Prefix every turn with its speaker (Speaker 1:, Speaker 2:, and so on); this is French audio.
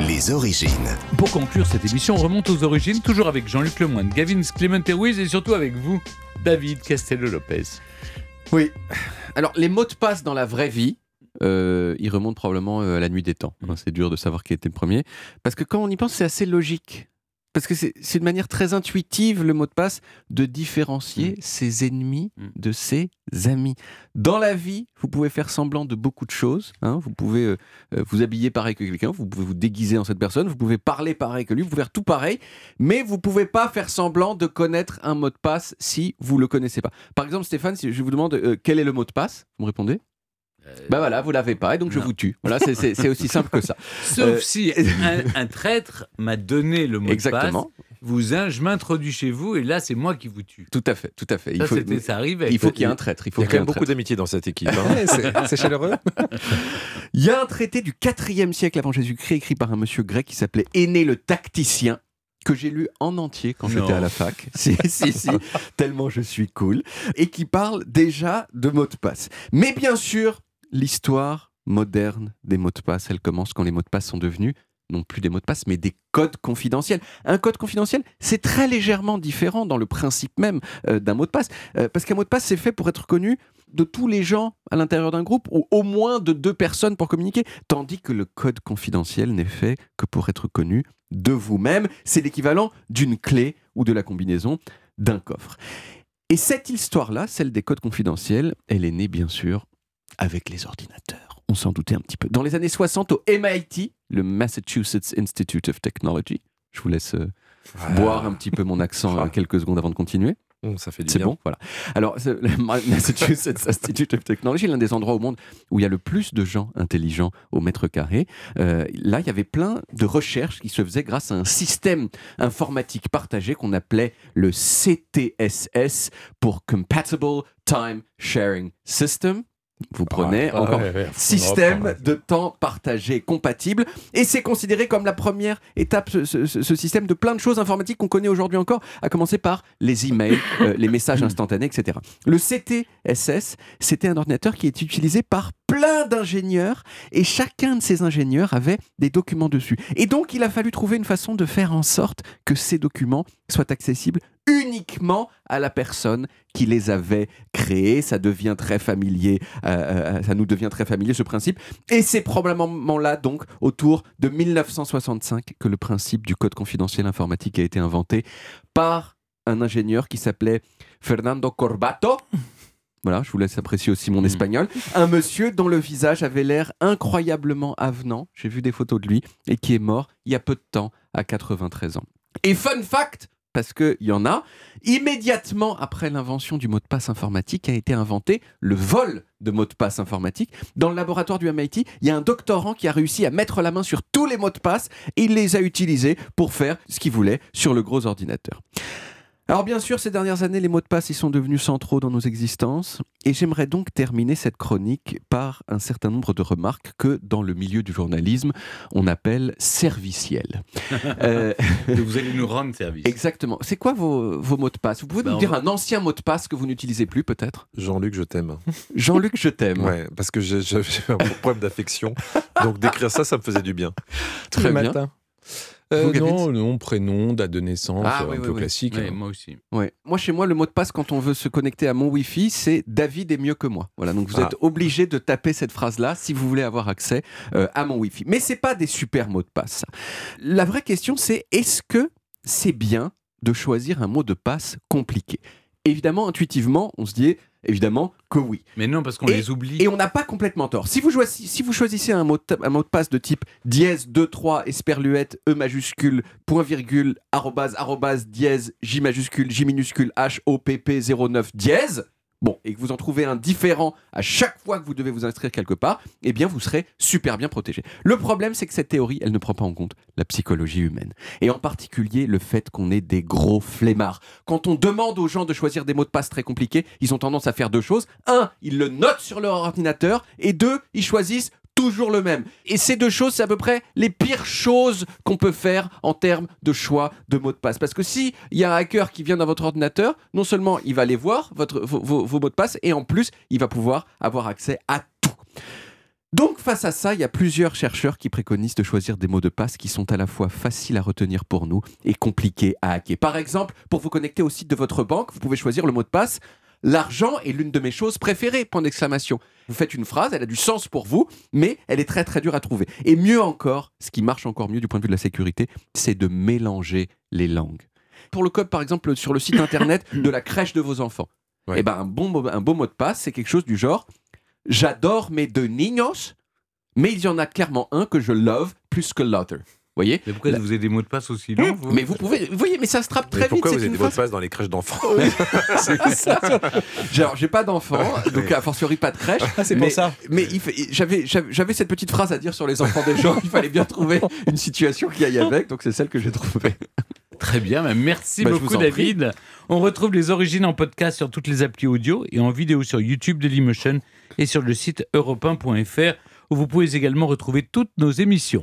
Speaker 1: Les origines.
Speaker 2: Pour conclure cette émission, on remonte aux origines, toujours avec Jean-Luc Lemoyne, Gavin Clement et surtout avec vous, David Castello-Lopez.
Speaker 3: Oui. Alors, les mots de passe dans la vraie vie, euh, ils remontent probablement euh, à la nuit des temps. Hein, c'est dur de savoir qui était le premier. Parce que quand on y pense, c'est assez logique. Parce que c'est de manière très intuitive, le mot de passe, de différencier ses ennemis
Speaker 2: Mm.
Speaker 3: de ses amis. Dans la vie, vous pouvez faire semblant de beaucoup de choses. hein. Vous pouvez euh, euh, vous habiller pareil que quelqu'un, vous pouvez vous déguiser en cette personne, vous pouvez parler pareil que lui, vous pouvez faire tout pareil, mais vous pouvez pas faire semblant de connaître un mot de passe si vous le connaissez pas. Par exemple, Stéphane, si je vous demande euh, quel est le mot de passe, vous me répondez? Bah voilà, vous l'avez pas, et donc je vous tue. Voilà, c'est- aussi simple que ça.
Speaker 2: Sauf
Speaker 3: Euh,
Speaker 2: si un, un traître m'a donné le mot
Speaker 3: Exactement.
Speaker 2: de passe, vous, hein, je m'introduis chez vous et là c'est moi qui vous tue.
Speaker 3: Tout à fait, tout à fait. Il
Speaker 2: Ça,
Speaker 3: faut,
Speaker 2: c'était- ça arrivait.
Speaker 3: il faut qu'il y ait un traître. Il faut
Speaker 4: Il y a
Speaker 3: qu'il y ait
Speaker 4: quand
Speaker 3: un
Speaker 4: même beaucoup d'amitié dans cette équipe. hein.
Speaker 5: C'est chaleureux.
Speaker 3: Il y a un traité du 4e siècle avant Jésus-Christ écrit par un monsieur grec qui s'appelait Aîné le tacticien que j'ai lu en entier quand j'étais à la fac. si, si, si, tellement je suis cool. Et qui parle déjà de mots de passe. Mais bien sûr, l'histoire moderne des mots de passe, elle commence quand les mots de passe sont devenus non plus des mots de passe, mais des codes confidentiels. Un code confidentiel, c'est très légèrement différent dans le principe même euh, d'un mot de passe. Euh, parce qu'un mot de passe, c'est fait pour être connu de tous les gens à l'intérieur d'un groupe, ou au moins de deux personnes pour communiquer. Tandis que le code confidentiel n'est fait que pour être connu de vous-même. C'est l'équivalent d'une clé ou de la combinaison d'un coffre. Et cette histoire-là, celle des codes confidentiels, elle est née bien sûr avec les ordinateurs. On s'en doutait un petit peu. Dans les années 60, au MIT, le Massachusetts Institute of Technology, je vous laisse euh, boire un petit peu mon accent euh, quelques secondes avant de continuer.
Speaker 4: Hum, ça fait du
Speaker 3: C'est
Speaker 4: bien.
Speaker 3: bon, voilà. Alors, le Massachusetts Institute of Technology, l'un des endroits au monde où il y a le plus de gens intelligents au mètre carré. Euh, là, il y avait plein de recherches qui se faisaient grâce à un système informatique partagé qu'on appelait le CTSS pour Compatible Time Sharing System. Vous prenez
Speaker 4: Ah,
Speaker 3: encore
Speaker 4: ouais, ouais, faut
Speaker 3: système de temps partagé compatible. Et c'est considéré comme la première étape, ce, ce- ce système de plein de choses informatiques qu'on connaît aujourd'hui encore, à commencer par les emails, euh, les messages instantanés, etc. Le CTSS, c'était un ordinateur qui est utilisé par plein d'ingénieurs et chacun de ces ingénieurs avait des documents dessus. Et donc, il a fallu trouver une façon de faire en sorte que ces documents soient accessibles uniquement à la personne qui les avait créés. Ça devient très familier, euh, euh, ça nous devient très familier ce principe. Et c'est probablement là, donc, autour de 1965, que le principe du code confidentiel informatique a été inventé par un ingénieur qui s'appelait Fernando Corbato. Voilà, je vous laisse apprécier aussi mon
Speaker 2: Mm.
Speaker 3: espagnol. Un monsieur dont le visage avait l'air incroyablement avenant, j'ai vu des photos de lui, et qui est mort il y a peu de temps, à 93 ans. Et fun fact, parce qu'il y en a, immédiatement après l'invention du mot de passe informatique a été inventé le vol de mots de passe informatique. Dans le laboratoire du MIT, il y a un doctorant qui a réussi à mettre la main sur tous les mots de passe et il les a utilisés pour faire ce qu'il voulait sur le gros ordinateur. Alors bien sûr, ces dernières années, les mots de passe ils sont devenus centraux dans nos existences, et j'aimerais donc terminer cette chronique par un certain nombre de remarques que, dans le milieu du journalisme, on appelle servicielles. Euh,
Speaker 2: vous allez nous rendre service.
Speaker 3: exactement. C'est quoi vos, vos mots de passe? Vous pouvez
Speaker 2: Bah,
Speaker 3: nous dire
Speaker 2: va-
Speaker 3: un ancien mot de passe que vous n'utilisez plus, peut-être?
Speaker 4: Jean-Luc, je t'aime.
Speaker 3: Jean-Luc, je t'aime.
Speaker 4: Ouais, parce que j'ai un problème d'affection. Donc d'écrire ça, ça me faisait du bien.
Speaker 5: Tous
Speaker 3: Très
Speaker 5: les
Speaker 3: bien.
Speaker 5: matins. Euh, non, nom, prénom, date de naissance,
Speaker 3: Ah,
Speaker 5: euh,
Speaker 3: oui,
Speaker 5: un
Speaker 3: oui,
Speaker 5: peu
Speaker 3: oui.
Speaker 5: classique. Hein.
Speaker 2: moi aussi.
Speaker 3: Ouais. Moi, chez moi, le mot de passe, quand on veut se connecter à mon Wi-Fi, c'est David est mieux que moi. Voilà, donc vous
Speaker 4: Ah.
Speaker 3: êtes obligé de taper cette phrase-là si vous voulez avoir accès euh, à mon Wi-Fi. Mais c'est pas des super mots de passe. ça. La vraie question, c'est est-ce que c'est bien de choisir un mot de passe compliqué? Évidemment, intuitivement, on se dit évidemment que oui.
Speaker 2: Mais non, parce qu'on les oublie.
Speaker 3: Et on n'a pas complètement tort. Si vous, choisissez, si vous choisissez un mot, de, un mot de passe de type dièse 2 3 esperluette e majuscule point virgule arrobase arrobase dièse j majuscule j minuscule h o p p 09 dièse Bon, et que vous en trouvez un différent à chaque fois que vous devez vous inscrire quelque part, eh bien vous serez super bien protégé. Le problème, c'est que cette théorie, elle ne prend pas en compte la psychologie humaine. Et en particulier le fait qu'on est des gros flemmards. Quand on demande aux gens de choisir des mots de passe très compliqués, ils ont tendance à faire deux choses. Un, ils le notent sur leur ordinateur, et deux, ils choisissent toujours le même. Et ces deux choses, c'est à peu près les pires choses qu'on peut faire en termes de choix de mots de passe. Parce que si il y a un hacker qui vient dans votre ordinateur, non seulement il va aller voir vos- vos mots de passe, et en plus, il va pouvoir avoir accès à tout. Donc face à ça, il y a plusieurs chercheurs qui préconisent de choisir des mots de passe qui sont à la fois faciles à retenir pour nous et compliqués à hacker. Par exemple, pour vous connecter au site de votre banque, vous pouvez choisir le mot de passe L'argent est l'une de mes choses préférées, point d'exclamation. Vous faites une phrase, elle a du sens pour vous, mais elle est très très dure à trouver. Et mieux encore, ce qui marche encore mieux du point de vue de la sécurité, c'est de mélanger les langues. Pour le code, par exemple, sur le site internet de la crèche de vos enfants,
Speaker 5: Ouais.
Speaker 3: eh ben, un, bon, un beau mot de passe, c'est quelque chose du genre J'adore mes deux niños, mais il y en a clairement un que je love plus que l'autre. Vous voyez
Speaker 2: Mais pourquoi vous avez des mots de passe aussi longs vous
Speaker 3: Mais vous pouvez, vous voyez, mais ça se trappe
Speaker 4: Mais
Speaker 3: très vite.
Speaker 4: pourquoi vous avez des mots de passe dans les crèches d'enfants
Speaker 3: c'est ça. Genre, j'ai pas d'enfant, donc a fortiori pas de crèche.
Speaker 5: Ah, c'est pour ça.
Speaker 3: Mais j'avais, cette petite phrase à dire sur les enfants des gens. Il fallait bien trouver une situation qui aille avec, donc c'est celle que j'ai trouvée.
Speaker 2: Très bien, bah, merci
Speaker 3: Bah,
Speaker 2: beaucoup
Speaker 3: prie.
Speaker 2: David. On retrouve les origines en podcast sur toutes les applis audio et en vidéo sur YouTube de Dailymotion et sur le site europe1.fr où vous pouvez également retrouver toutes nos émissions.